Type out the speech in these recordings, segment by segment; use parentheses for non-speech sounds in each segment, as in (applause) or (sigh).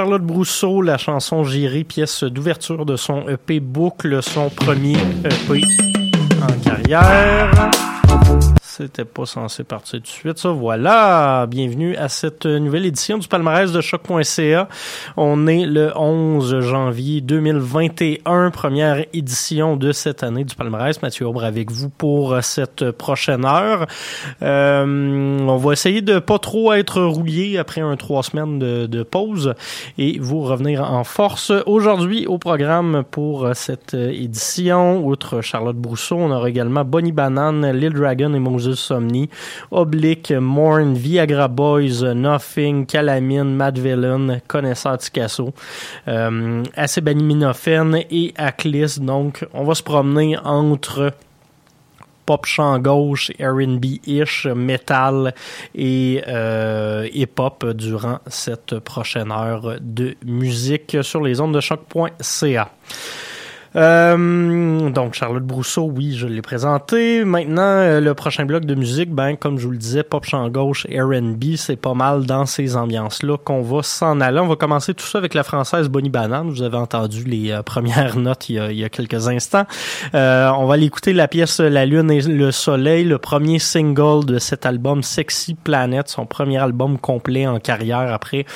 Charlotte Brousseau, la chanson J'irai, pièce d'ouverture de son EP Boucle, son premier EP en carrière. C'était pas censé partir tout de suite, ça. Voilà. Bienvenue à cette nouvelle édition du palmarès de choc.ca. On est le 11 janvier 2021, première édition de cette année du palmarès. Mathieu Aubre avec vous pour cette prochaine heure. Euh, on va essayer de pas trop être rouillé après un trois semaines de, de pause et vous revenir en force. Aujourd'hui, au programme pour cette édition, outre Charlotte Brousseau, on aura également Bonnie Banane, Lil Dragon et Moses Somni, Oblique, Morn, Viagra Boys, Nothing, Calamine, Mad Villain, Connaisseur Ticasso, euh, Acébaniminophène et Aclis. Donc, on va se promener entre pop chant gauche, R&B-ish, metal et euh, hip-hop durant cette prochaine heure de musique sur les ondes de choc.ca. Euh, donc Charlotte Brousseau, oui, je l'ai présenté. Maintenant, euh, le prochain bloc de musique, ben comme je vous le disais, pop chant gauche, R&B, c'est pas mal dans ces ambiances-là qu'on va s'en aller. On va commencer tout ça avec la française Bonnie Banane. Vous avez entendu les euh, premières (laughs) notes il y, a, quelques instants. on va aller écouter la pièce La Lune et le Soleil, le premier single de cet album Sexy Planet, son premier album complet en carrière après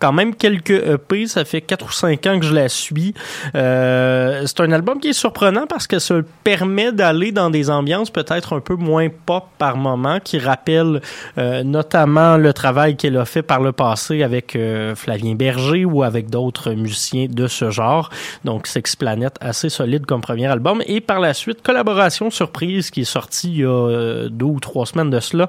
quand même quelques EP. Ça fait quatre ou cinq ans que je la suis. Euh, c'est un album qui est surprenant parce que ça permet d'aller dans des ambiances peut-être un peu moins pop par moment, qui rappellent euh, notamment le travail qu'elle a fait par le passé avec euh, Flavien Berger ou avec d'autres musiciens de ce genre. Donc Sex Planet, assez solide comme premier album. Et par la suite, collaboration surprise qui est sortie il y a deux ou trois semaines de cela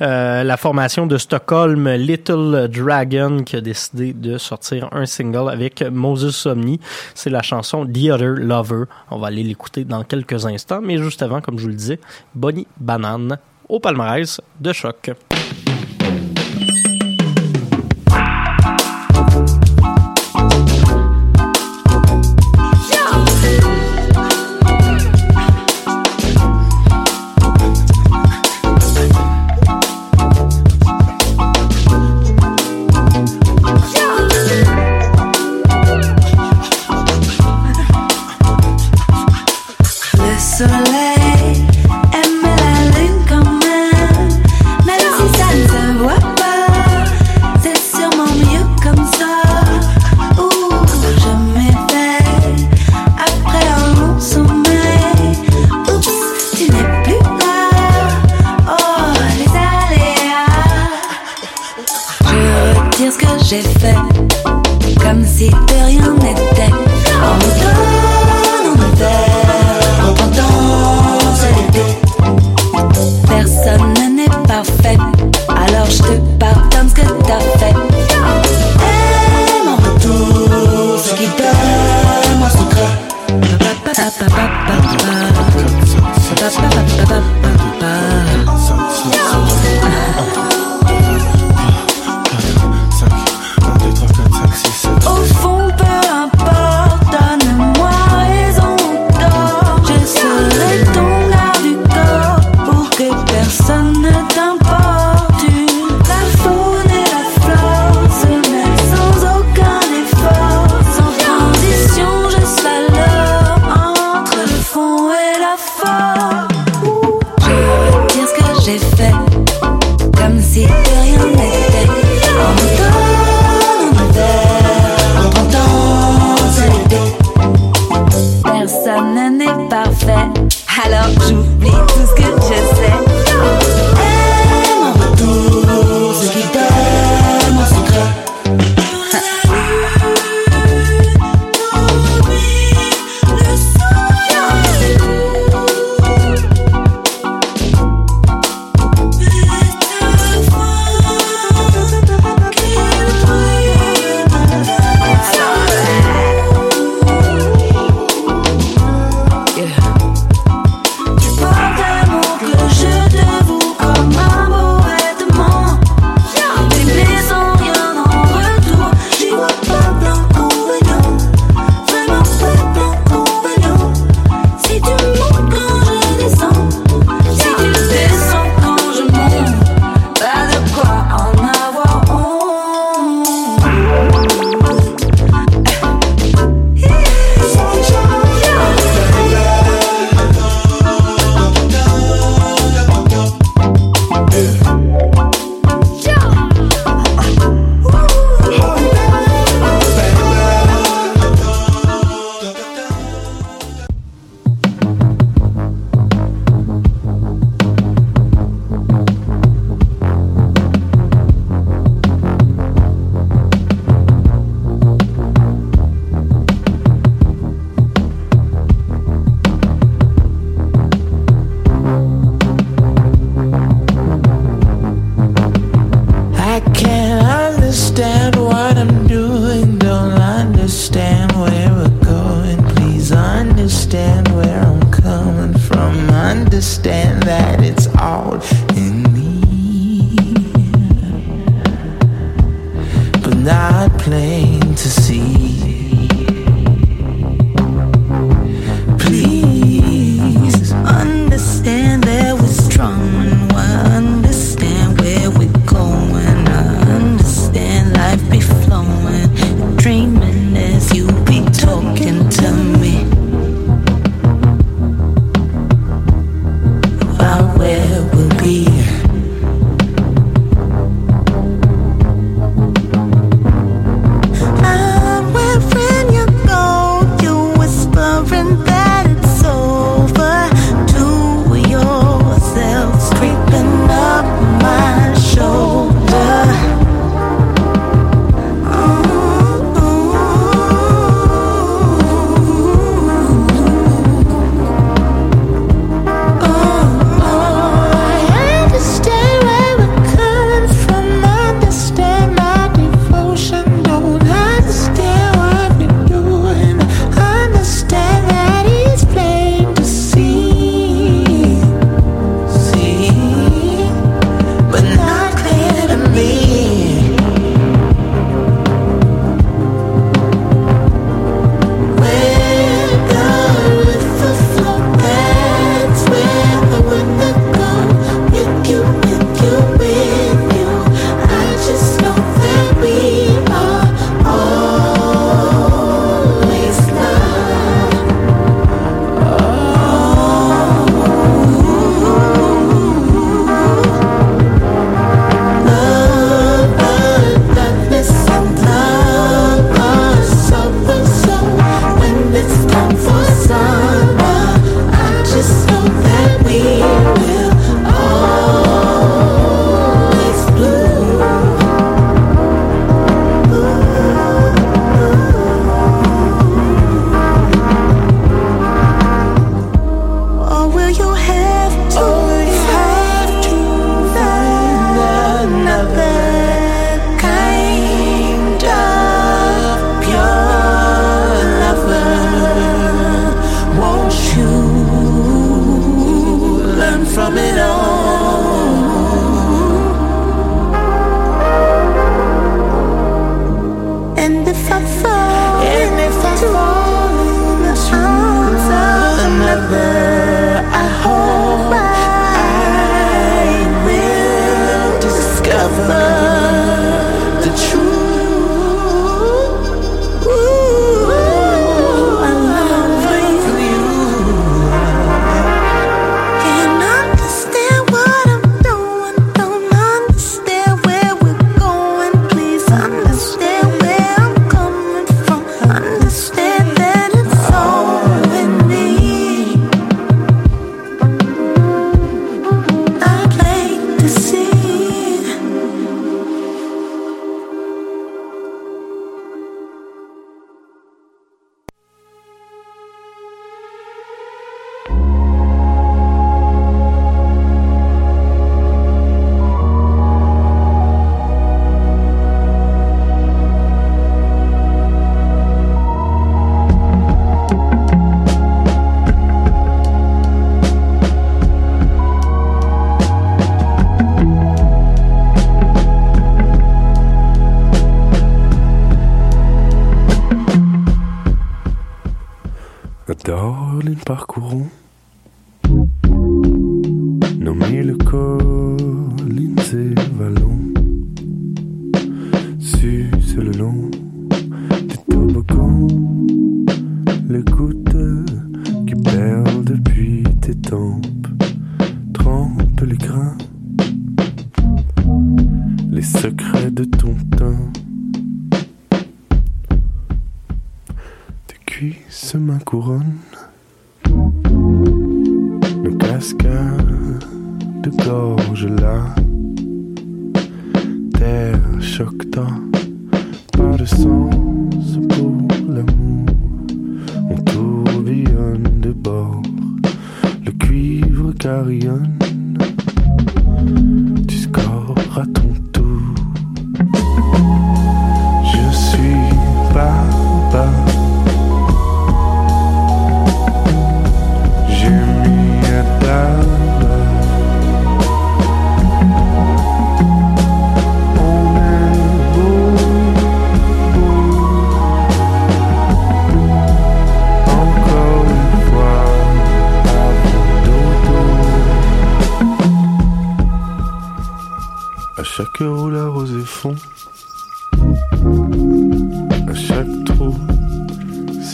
euh, la formation de Stockholm, Little Dragon, qui a décidé de sortir un single avec Moses Somni. C'est la chanson The Other Lover. On va aller l'écouter dans quelques instants, mais juste avant, comme je vous le disais, Bonnie Banane au palmarès de choc.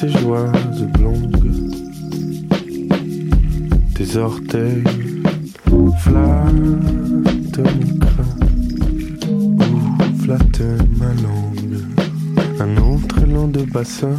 Ses joies blondes tes orteils flattent crâne ou flattent ma langue. Un autre élan de bassin,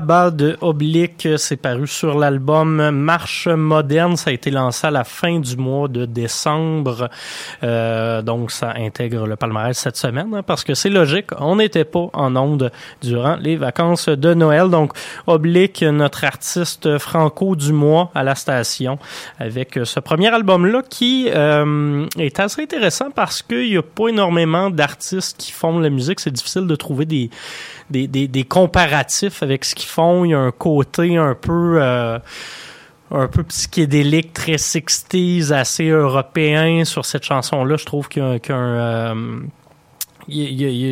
Baba de Oblique, c'est paru sur l'album Marche moderne. Ça a été lancé à la fin du mois de décembre. Euh, donc, ça intègre le palmarès cette semaine, hein, parce que c'est logique. On n'était pas en onde durant les vacances de Noël. Donc, Oblique, notre artiste franco du mois à la station, avec ce premier album-là qui euh, est assez intéressant parce qu'il n'y a pas énormément d'artistes qui font la musique. C'est difficile de trouver des des, des, des comparatifs avec ce qu'ils font. Il y a un côté un peu euh, un peu psychédélique, très 60s, assez européen sur cette chanson-là. Je trouve qu'il y euh,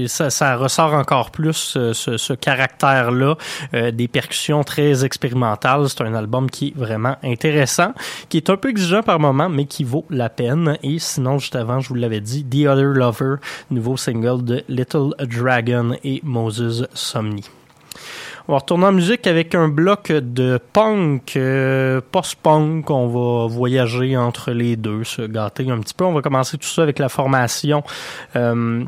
ça, ça ressort encore plus euh, ce, ce caractère-là, euh, des percussions très expérimentales. C'est un album qui est vraiment intéressant, qui est un peu exigeant par moment, mais qui vaut la peine. Et sinon, juste avant, je vous l'avais dit, The Other Lover, nouveau single de Little Dragon et Moses Somni. On va retourner en musique avec un bloc de punk, euh, post-punk. On va voyager entre les deux, se gâter un petit peu. On va commencer tout ça avec la formation euh,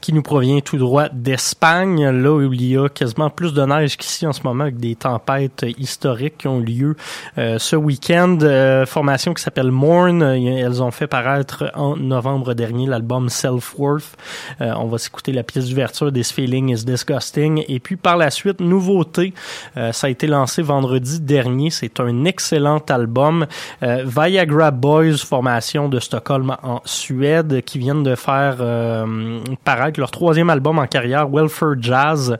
qui nous provient tout droit d'Espagne, là où il y a quasiment plus de neige qu'ici en ce moment, avec des tempêtes historiques qui ont lieu euh, ce week-end. Euh, formation qui s'appelle Mourn. Elles ont fait paraître en novembre dernier l'album Self-Worth. Euh, on va s'écouter la pièce d'ouverture This Feeling is Disgusting. Et puis par la suite, nouveauté. Euh, ça a été lancé vendredi dernier. C'est un excellent album. Euh, Viagra Boys, formation de Stockholm en Suède, qui viennent de faire euh, leur troisième album en carrière, Welfare Jazz.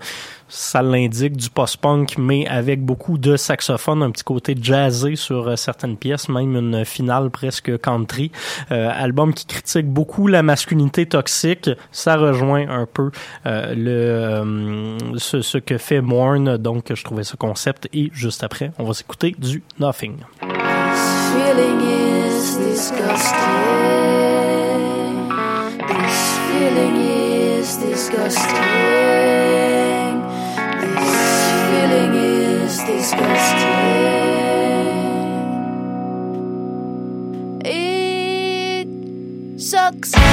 Ça l'indique du post-punk, mais avec beaucoup de saxophone, un petit côté jazzé sur euh, certaines pièces, même une finale presque country. Euh, album qui critique beaucoup la masculinité toxique. Ça rejoint un peu euh, ce, que fait Mourne, donc je trouvais ce concept. Et juste après, on va s'écouter du Nothing. Disgusting. This feeling is disgusting. It sucks.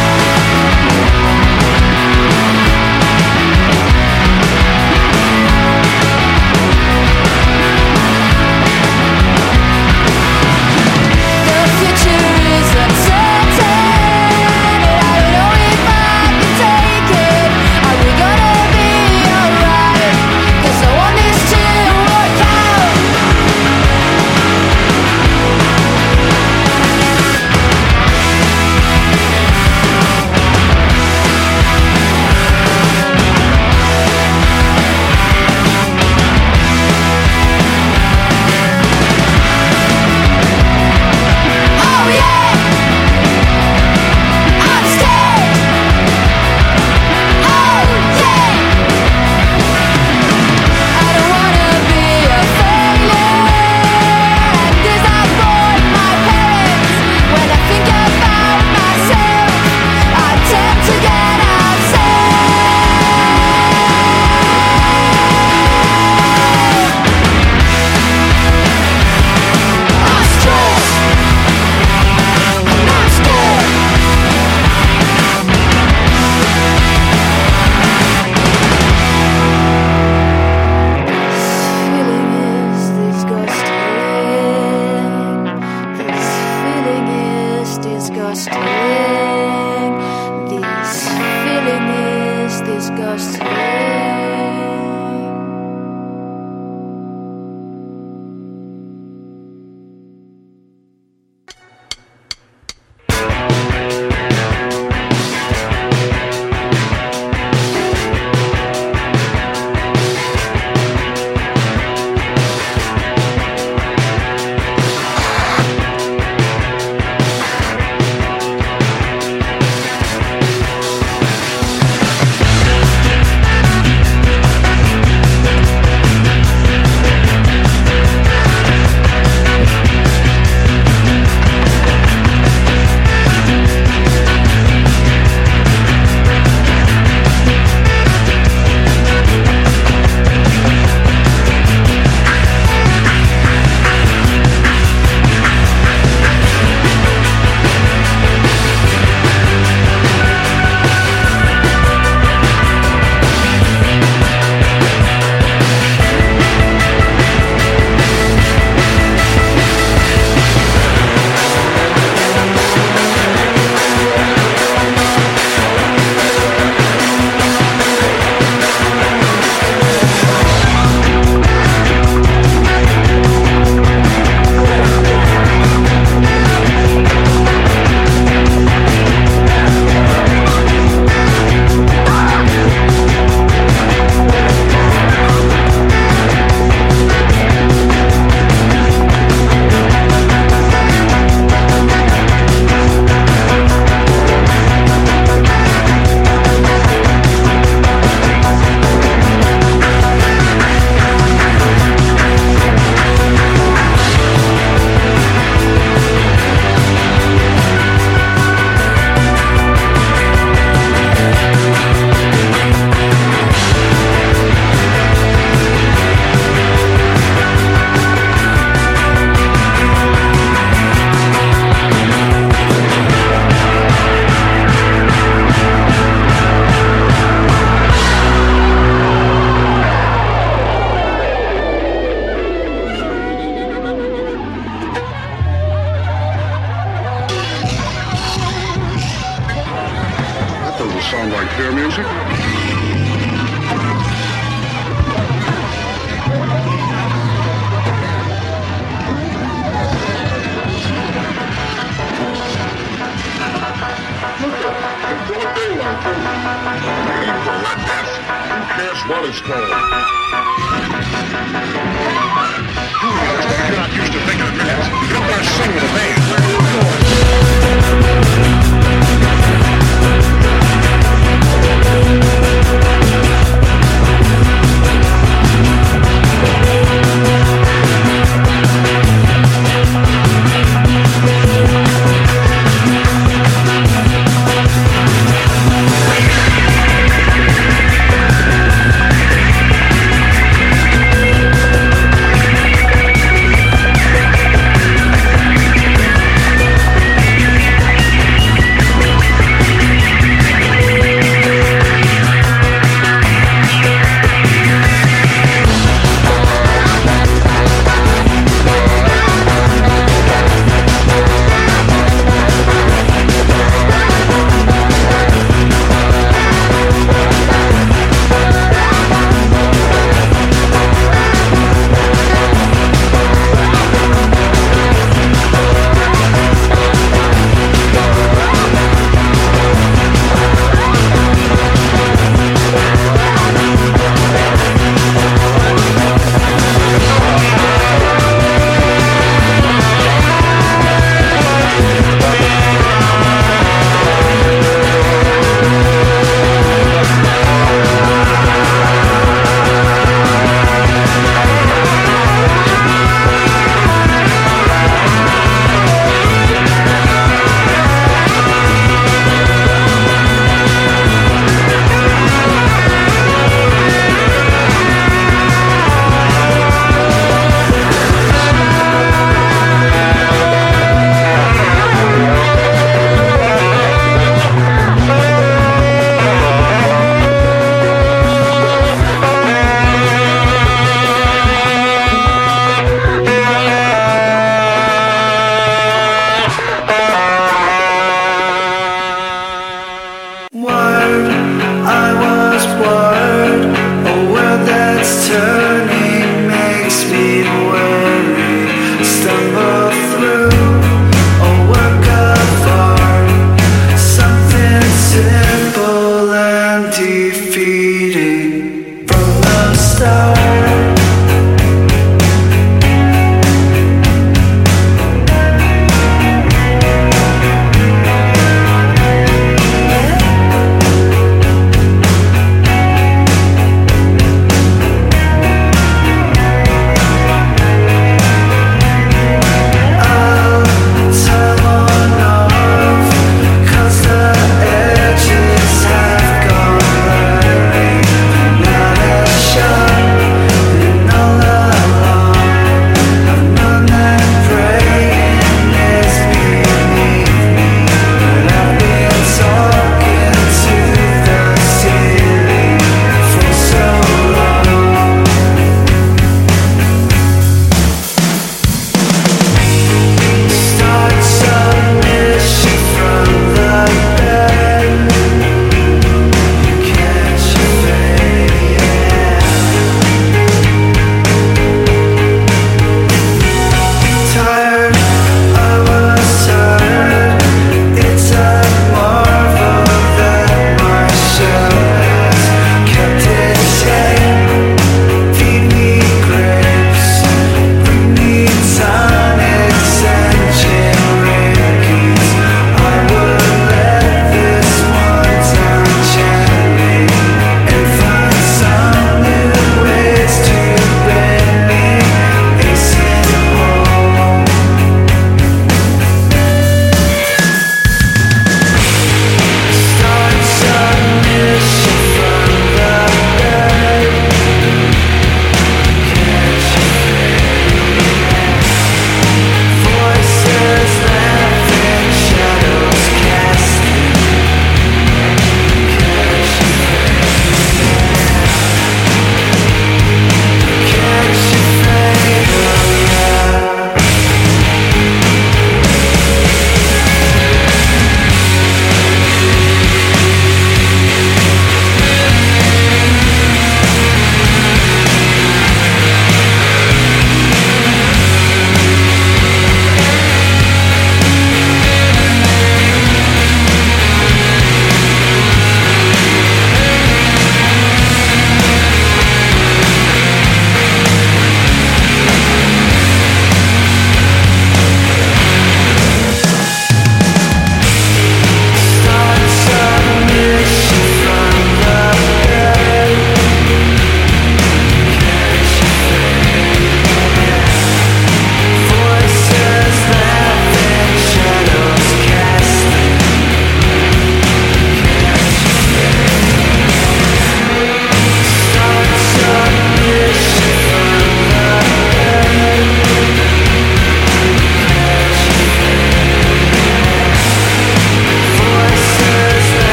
Disgusting.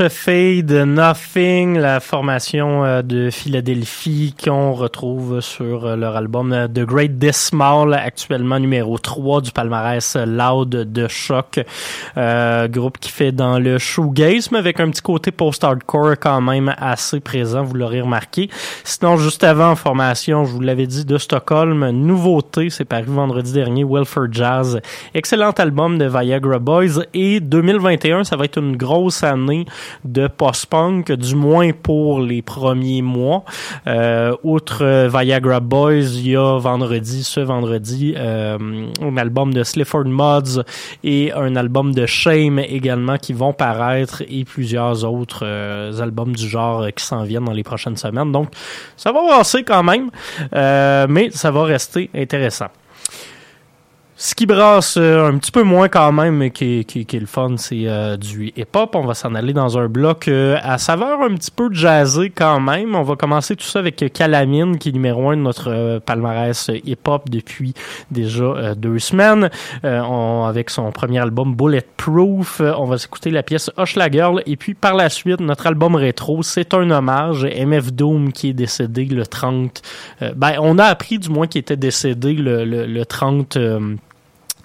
Catch a Fade, Nothing, la formation euh, de Philadelphie qu'on retrouve sur euh, leur album euh, The Great Dismal, actuellement numéro 3 du palmarès Loud de Choc. Euh, groupe qui fait dans le shoegaze, mais avec un petit côté post-hardcore quand même assez présent, vous l'aurez remarqué. Sinon, juste avant, formation, je vous l'avais dit, de Stockholm, nouveauté, c'est paru vendredi dernier, Welfare Jazz. Excellent album de Viagra Boys. Et 2021, ça va être une grosse année de post-punk, du moins pour les premiers mois. Euh, outre Viagra Boys, il y a vendredi, ce vendredi, euh, un album de Slifford Mods et un album de Shame également qui vont paraître et plusieurs autres euh, albums du genre qui s'en viennent dans les prochaines semaines. Donc, ça va passer quand même, euh, mais ça va rester intéressant. Ce qui brasse euh, un petit peu moins quand même, mais qui, qui, qui est le fun, c'est euh, du hip-hop. On va s'en aller dans un bloc euh, à saveur un petit peu jazzé quand même. On va commencer tout ça avec Calamine, qui est numéro un de notre euh, palmarès hip-hop depuis déjà euh, deux semaines. On- avec son premier album Bulletproof, on va s'écouter la pièce Hush la Girl. Et puis par la suite, notre album rétro, c'est un hommage. MF Doom qui est décédé le 30... euh, ben, on a appris du moins qu'il était décédé le, le, le 30...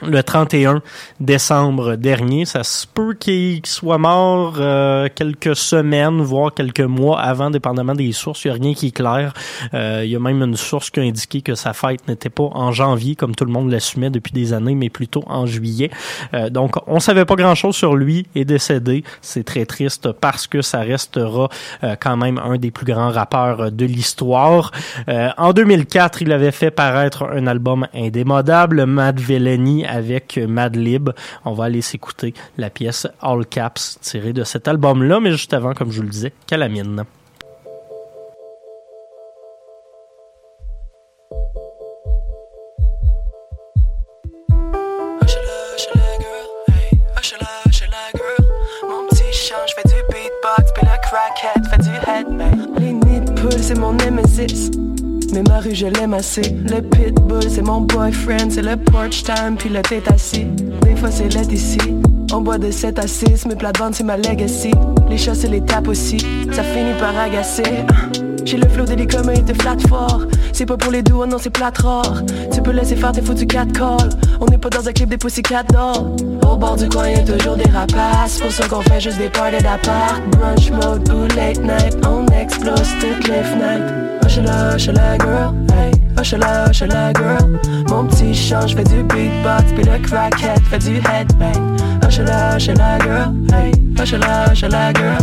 le 31 décembre dernier. Ça se peut qu'il soit mort euh, quelques semaines, voire quelques mois avant, dépendamment des sources. Il n'y a rien qui est clair. Euh, il y a même une source qui a indiqué que sa fête n'était pas en janvier, comme tout le monde l'assumait depuis des années, mais plutôt en juillet. Euh, donc, on savait pas grand-chose sur lui et décédé. C'est très triste parce que ça restera euh, quand même un des plus grands rappeurs de l'histoire. En 2004, il avait fait paraître un album indémodable, Mad Villainy avec Madlib. On va aller s'écouter la pièce All Caps tirée de cet album-là, mais juste avant, comme je vous le disais, Calamine. Du. Les nids de poule, c'est mon. Mais ma rue, je l'aime assez. Le pitbull, c'est mon boyfriend. C'est le porch time, puis le tête assis. Des fois, c'est l'aide ici. On boit de 7 à 6, mes plates-bandes, c'est ma legacy. Les chats, c'est les tapes aussi. Ça finit par agacer. J'ai le flow mais il te flatte fort. C'est pas pour les doux, non, c'est plate rare. Tu peux laisser faire tes foutus 4 calls. On n'est pas dans un clip des Pussycat Dolls. Au bord du coin, y'a toujours des rapaces. Pour ça qu'on fait juste des parties d'appart. Brunch mode ou late night. On explose toutes les fenêtres. Hush-la, hush-la, girl. Hey, hush-la, hush-la, girl. Mon petit chant, j'fais du beatbox. Puis le crackhead fait du headbang. Hush-la, hush-la, girl. Hey, hush-la, hush-la, girl.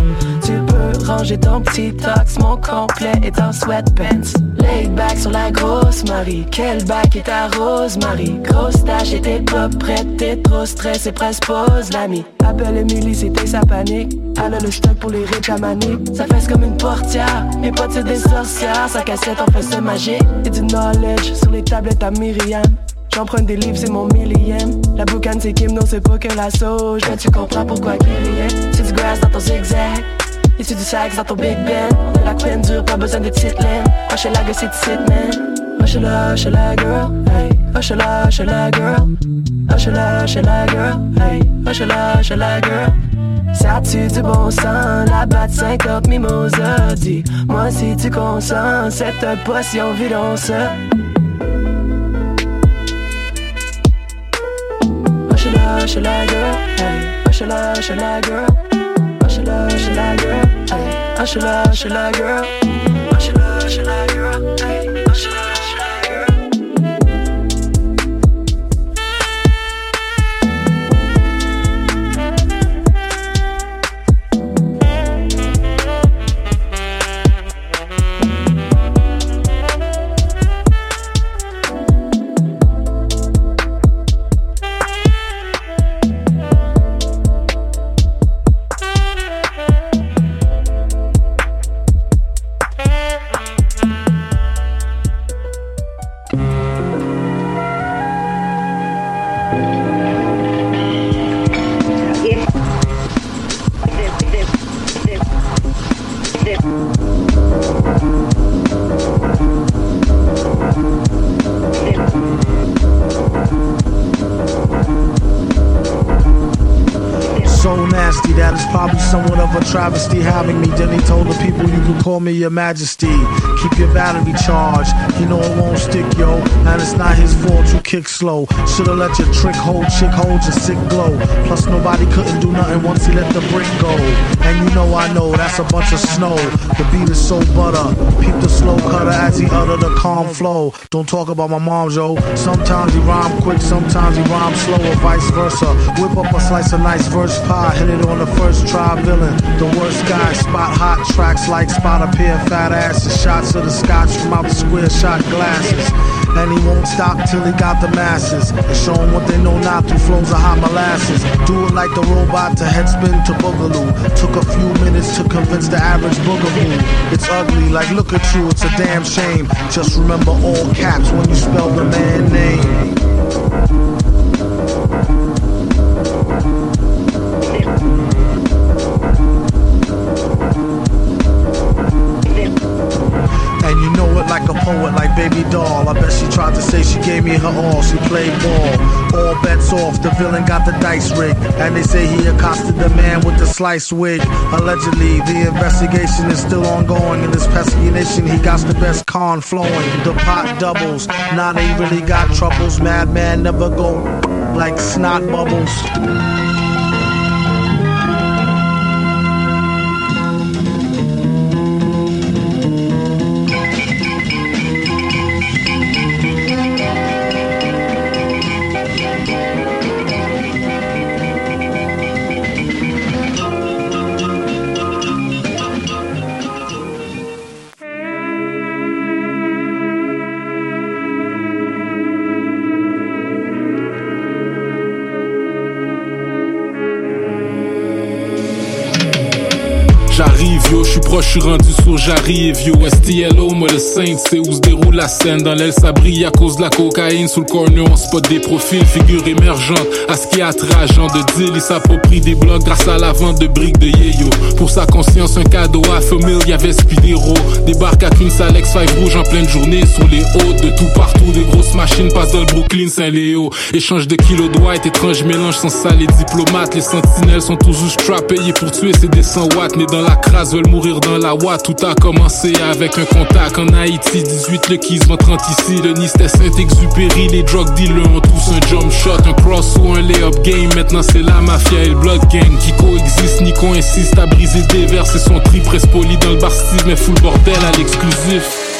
Tu peux ranger ton petit tox. Mon complet est en sweatpants. Laid back sur la grosse Marie. Quel bac est ta rose, Marie? Grosse tâche et t'es pas prête. T'es trop stressé, presque pose l'ami. Appelle Emily, c'était sa panique. Elle a le stock pour les riches à manique. Ça fesse comme une portière. Mais pas de des sorcières. Sa cassette en ce magique. Et du knowledge sur les tablettes à Myriam. J'emprunte des livres, c'est mon millième. La boucane, c'est Kim, non, c'est pas que la sauge. Mais tu comprends pourquoi riait. C'est du grass dans ton zigzag. Et c'est du sax dans ton Big Ben. De la peine dure, pas besoin de petites laines. Hush la gueule, c'est du man. Hush la, hush la girl. Hey, la, hush la girl. Hush la girl. Hey, hush la girl. Ça tue du bon sang, la batte 50 mimosa Dis, moi si tu consens, cette potion vidance Hush la, hush la girl, hey, hush la, hush la girl. Hush la, hush la girl, hey, hush la, hush la girl. Hush la, hush la girl, hey, having me. Then call me your majesty. Keep your battery charged. You know it won't stick, yo. And it's not his fault you kick slow. Should've let your trick hold, chick hold your sick glow. Plus nobody couldn't do nothing once he let the brick go. And you know I know that's a bunch of snow. The beat is so butter. Peep the slow cutter as he utter the calm flow. Don't talk about my mom, yo. Sometimes he rhyme quick, sometimes he rhyme slow, or vice versa. Whip up a slice of nice verse pie, hit it on the first try, villain. The worst guy, spot hot tracks like spot a pair of fat asses. Shots of the scotch from out the square shot glasses. And he won't stop till he got the masses. And show show 'em what they know not through flows of hot molasses. Do it like the robot to headspin to boogaloo. Took a few minutes to convince the average boogaboo. It's ugly, like look at you, it's a damn shame. Just remember all caps when you spell the man name. I bet she tried to say she gave me her all. She played ball. All bets off. The villain got the dice rigged. And they say he accosted the man with the sliced wig. Allegedly, the investigation is still ongoing. In this pesky nation, he got the best con flowing. The pot doubles. Now they really got troubles. Madman never go like snot bubbles. Proche, je suis rendu sourd, j'arrive yo. STLO, moi le 5, c'est où se déroule la scène. Dans l'aile, ça brille à cause de la cocaïne. Sous le corner, on spot des profils, figures émergentes. À ce qui est attrageant de deal, il s'approprie des blocs grâce à la vente de briques de yéyo. Pour sa conscience, un cadeau à famille, y'avait Spidero. Débarque à qu'une salle X5 rouge en pleine journée. Sur les hautes, de tout partout, des grosses machines passent dans le Brooklyn, Saint-Léo. Échange de kilos de white, étrange mélange sans ça, les diplomates. Les sentinelles sont toujours strappés payés pour tuer, des 100 watts. Mais dans la crasse, veulent mourir dans la ouate. Tout a commencé avec un contact en Haïti. 18 le Keys, 30 ici. Le Nice, Saint-Exupéry. Les drug dealers ont tous un jump shot, un cross ou un lay-up game. Maintenant, c'est la mafia et le blood gang qui coexistent. Nico insiste à briser des verres. C'est son tri presse poli dans le bar mais full bordel à l'exclusif.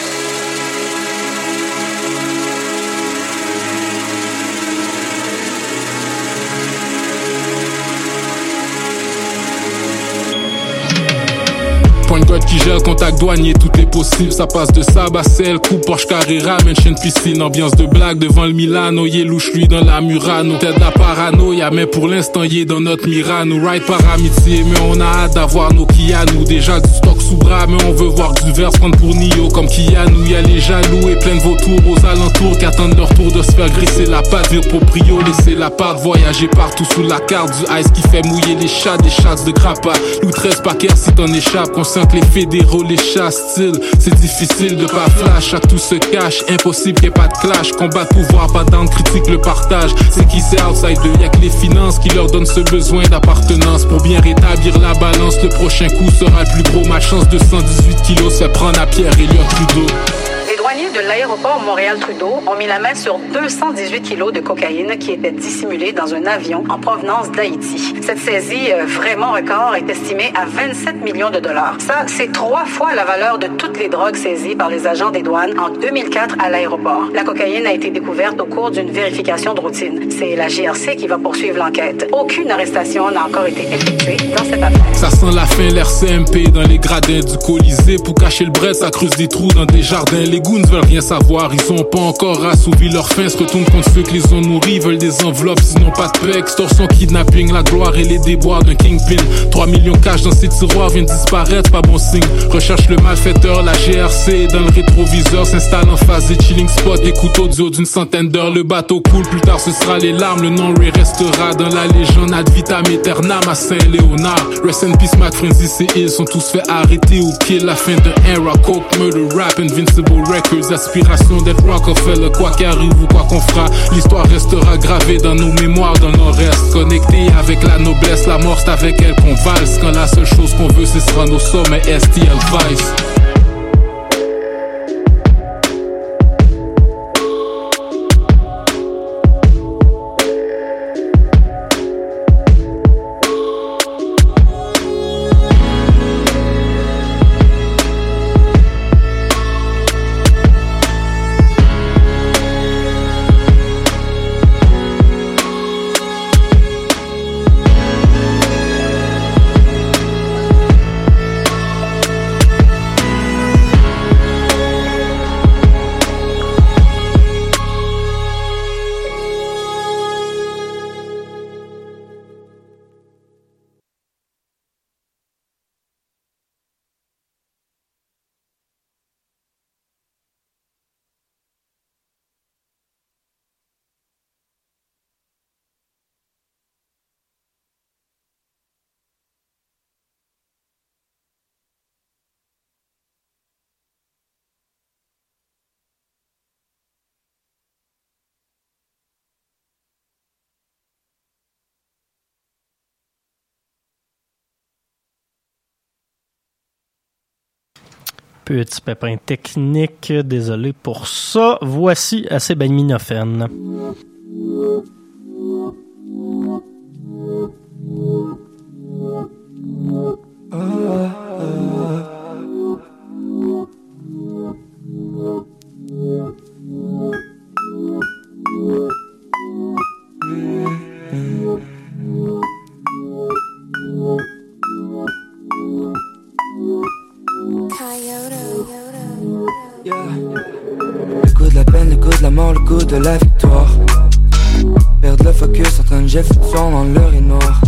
Gèle, contact douanier, tout est possible. Ça passe de sel, coup Porsche Carrera, mansion piscine, ambiance de blague devant le Milano. Yé louche lui dans la Murano. Tête la paranoïa, mais pour l'instant, yé dans notre Mirano. Ride par amitié, mais on a hâte d'avoir nos Kianou. Déjà du stock sous bras, mais on veut voir du verse prendre pour Nio comme Kianou. Y'a les jaloux et plein de vautours aux alentours qui attendent leur tour de se faire grisser la patte. Dire proprio, laisser la part, voyager partout sous la carte du ice qui fait mouiller les chats, des chats de grappa. Lou 13 paquets si t'en échappes, conscient que les chassent style. C'est difficile de pas flash, chaque tout se cache, impossible qu'il y ait pas de clash. Combat de pouvoir, pas d'âme, critique le partage. C'est qui c'est outside d'eux, y'a que les finances qui leur donnent ce besoin d'appartenance. Pour bien rétablir la balance, le prochain coup sera le plus gros. Ma chance de 118 kilos se prendre à Pierre et Trudeau. Les douaniers de l'aéroport Montréal-Trudeau ont mis la main sur 218 kilos de cocaïne qui était dissimulée dans un avion en provenance d'Haïti. Cette saisie euh, vraiment record est estimée à 27 millions de dollars. Ça, c'est trois fois la valeur de toutes les drogues saisies par les agents des douanes en 2004 à l'aéroport. La cocaïne a été découverte au cours d'une vérification de routine. C'est la GRC qui va poursuivre l'enquête. Aucune arrestation n'a encore été effectuée dans cette affaire. Ça sent la fin, l'air CMP dans les gradins du Colisée. Pour cacher le bret, ça creuse des trous dans des jardins. Goons veulent rien savoir, ils ont pas encore assouvi leur faim. Se retournent contre ceux qui les ont nourris, veulent des enveloppes, sinon pas de paix. Extorsion, kidnapping, la gloire et les déboires d'un kingpin. 3 millions cash dans ces tiroirs viennent disparaître, pas bon signe. Recherche le malfaiteur, la GRC dans le rétroviseur s'installe en face des chilling spots. Écoute audio d'une centaine d'heures, le bateau coule, plus tard ce sera les larmes. Le nom Ray restera dans la légende ad vitam aeternam à Saint-Léonard. Rest in peace, Mac Frenzy et ils sont tous fait arrêter ou kill. La fin d'un era, coke, murder, rap, invincible record. Quelques aspirations d'être Rockefeller, quoi qu'arrive ou quoi qu'on fera. L'histoire restera gravée dans nos mémoires, dans nos restes. Connectés avec la noblesse, la mort, c'est avec elle qu'on valse. Quand la seule chose qu'on veut, c'est se rendre au sommet, STL Vice? Petit pépin technique, désolé pour ça. Voici Acétaminophène. Le jet fluctuant dans l'urinoir.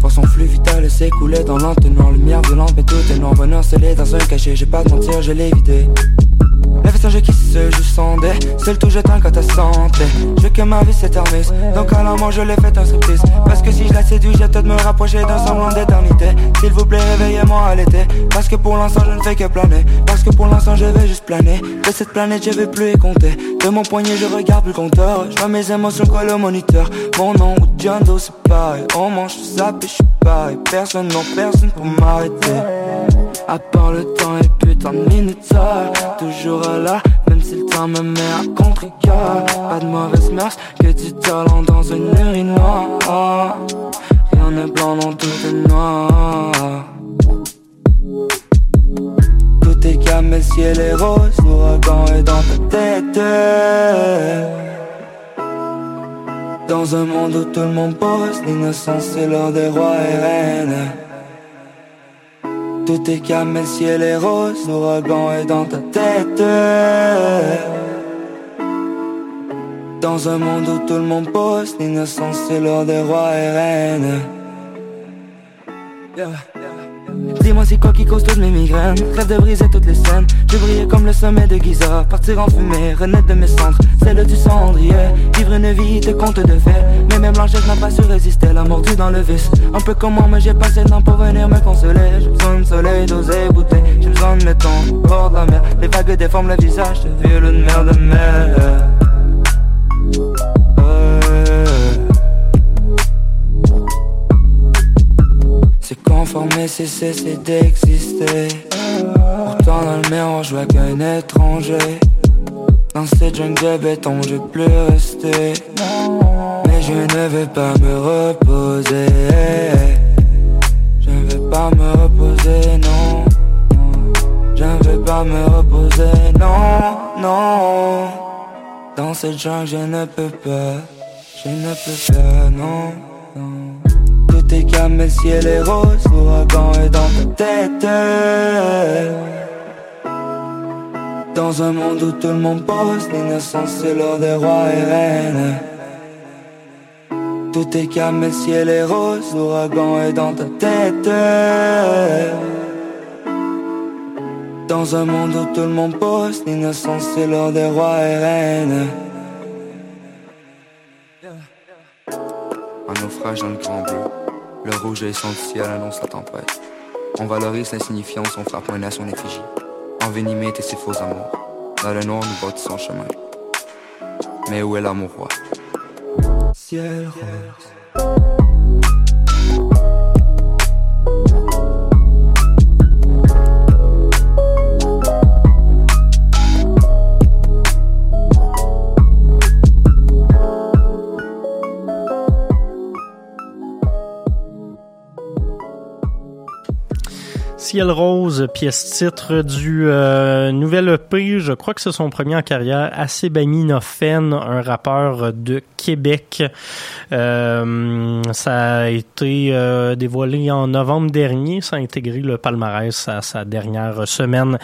Voir son flux vital s'écouler dans l'entonnoir. Lumière violente, mais tout est noir. Bonheur scellé dans un cachet, j'ai pas de mentir, je l'ai vidé. Vestige qui se joue sondait Seul tout jetant quand ta santé. Je veux que ma vie s'éternise. Donc alors moi je l'ai fait un striptease Parce que si je la séduis j'ai peut-être me rapprocher d'un semblant d'éternité. S'il vous plaît réveillez-moi à l'été. Parce que pour l'instant je ne fais que planer. Parce que pour l'instant je vais juste planer. De cette planète je vais plus y compter. De mon poignet je regarde plus le compteur. Je vois mes émotions collées au moniteur. Mon nom ou John c'est pareil. On mange tout ça puis je suis pareil Personne non personne pour m'arrêter. À part le temps et putain de minutes seules Toujours à même si le temps me met à contre-cœur Pas de mauvaise mœurs, que du talent dans une urinoir Rien n'est blanc, non tout est noir. Tout est calme, le ciel est rose L'ouragan est dans ta tête. Dans un monde où tout le monde pose L'innocence c'est l'heure des rois et reines tout est calme, le ciel est rose, l'ouragan est dans ta tête. Dans un monde où tout le monde pose, l'innocence c'est l'heure des rois et reines. Dis-moi c'est quoi qui cause toutes mes migraines? Rêve de briser toutes les scènes. Je briller comme le sommet de Giza. Partir en fumée, renaître de mes cendres. Celle du cendrier. Vivre une vie de conte de fées. Mais même blanchette n'a pas su résister. La mordue dans le vice. Un peu comme moi mais j'ai passé le temps pour venir me consoler. J'ai besoin de soleil, d'oser bouter J'ai besoin de temps bord de la mer. Les vagues déforment le visage de vieux de mer de mer Se conformer, c'est cesser d'exister. Pourtant, dans le miroir, je vois qu'un étranger. Dans cette jungle de béton, je veux plus rester. Mais je ne veux pas me reposer. Je ne veux pas me reposer, non. Je ne veux pas me reposer, non, non. Dans cette jungle, je ne peux pas. Je ne peux pas, non. Calme, le ciel est rose, l'ouragan est dans ta tête. Dans un monde où tout le monde pose, l'innocence c'est l'heure des rois et reines. Tout est calme, le ciel est rose, l'ouragan est dans ta tête. Dans un monde où tout le monde pose, l'innocence c'est l'heure des rois et reines. Un naufrage dans le grand bleu. Le rouge et son ciel annonce la tempête. On valorise l'insignifiance, on frappe un à son effigie. Envenimé et ses faux amours. Dans le noir, nous bâtissons chemin. Mais où est l'amour roi Ciel rose. Ciel Rose, pièce titre du euh, nouvel EP, je crois que c'est son premier en carrière, Acébaminophène, un rappeur de Québec. Euh, ça a été euh, dévoilé en novembre dernier, ça a intégré le palmarès à sa dernière semaine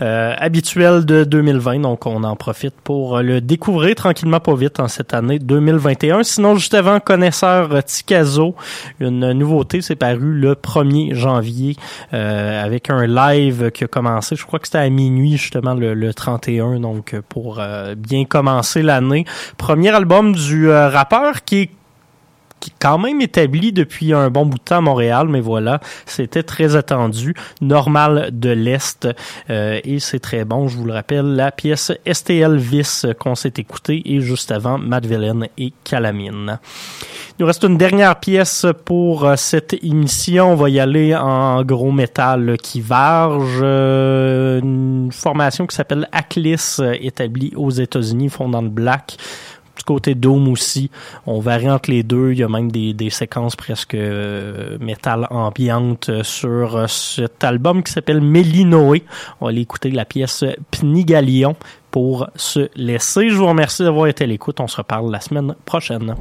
euh, habituelle de 2020, donc on en profite pour le découvrir tranquillement pas vite en cette année 2021. Sinon, juste avant, connaisseur Tikazo, une nouveauté, c'est paru le 1er janvier. Euh, avec un live qui a commencé, je crois que c'était à minuit justement le, le 31, donc pour euh, bien commencer l'année. Premier album du euh, rappeur qui est qui quand même établi depuis un bon bout de temps à Montréal, mais voilà, c'était très attendu. Normal de l'Est, euh, et c'est très bon, je vous le rappelle, la pièce STL Vis qu'on s'est écouté, et juste avant, Madeleine et Calamine. Il nous reste une dernière pièce pour euh, cette émission. On va y aller en gros métal qui varge. Euh, une formation qui s'appelle Aclis, euh, établie aux États-Unis, fondant de Black côté Dome aussi. On varie entre les deux. Il y a même des, des séquences presque euh, métal ambiante euh, sur euh, cet album qui s'appelle Mélinoé. On va aller écouter la pièce Pnigalion pour se laisser. Je vous remercie d'avoir été à l'écoute. On se reparle la semaine prochaine.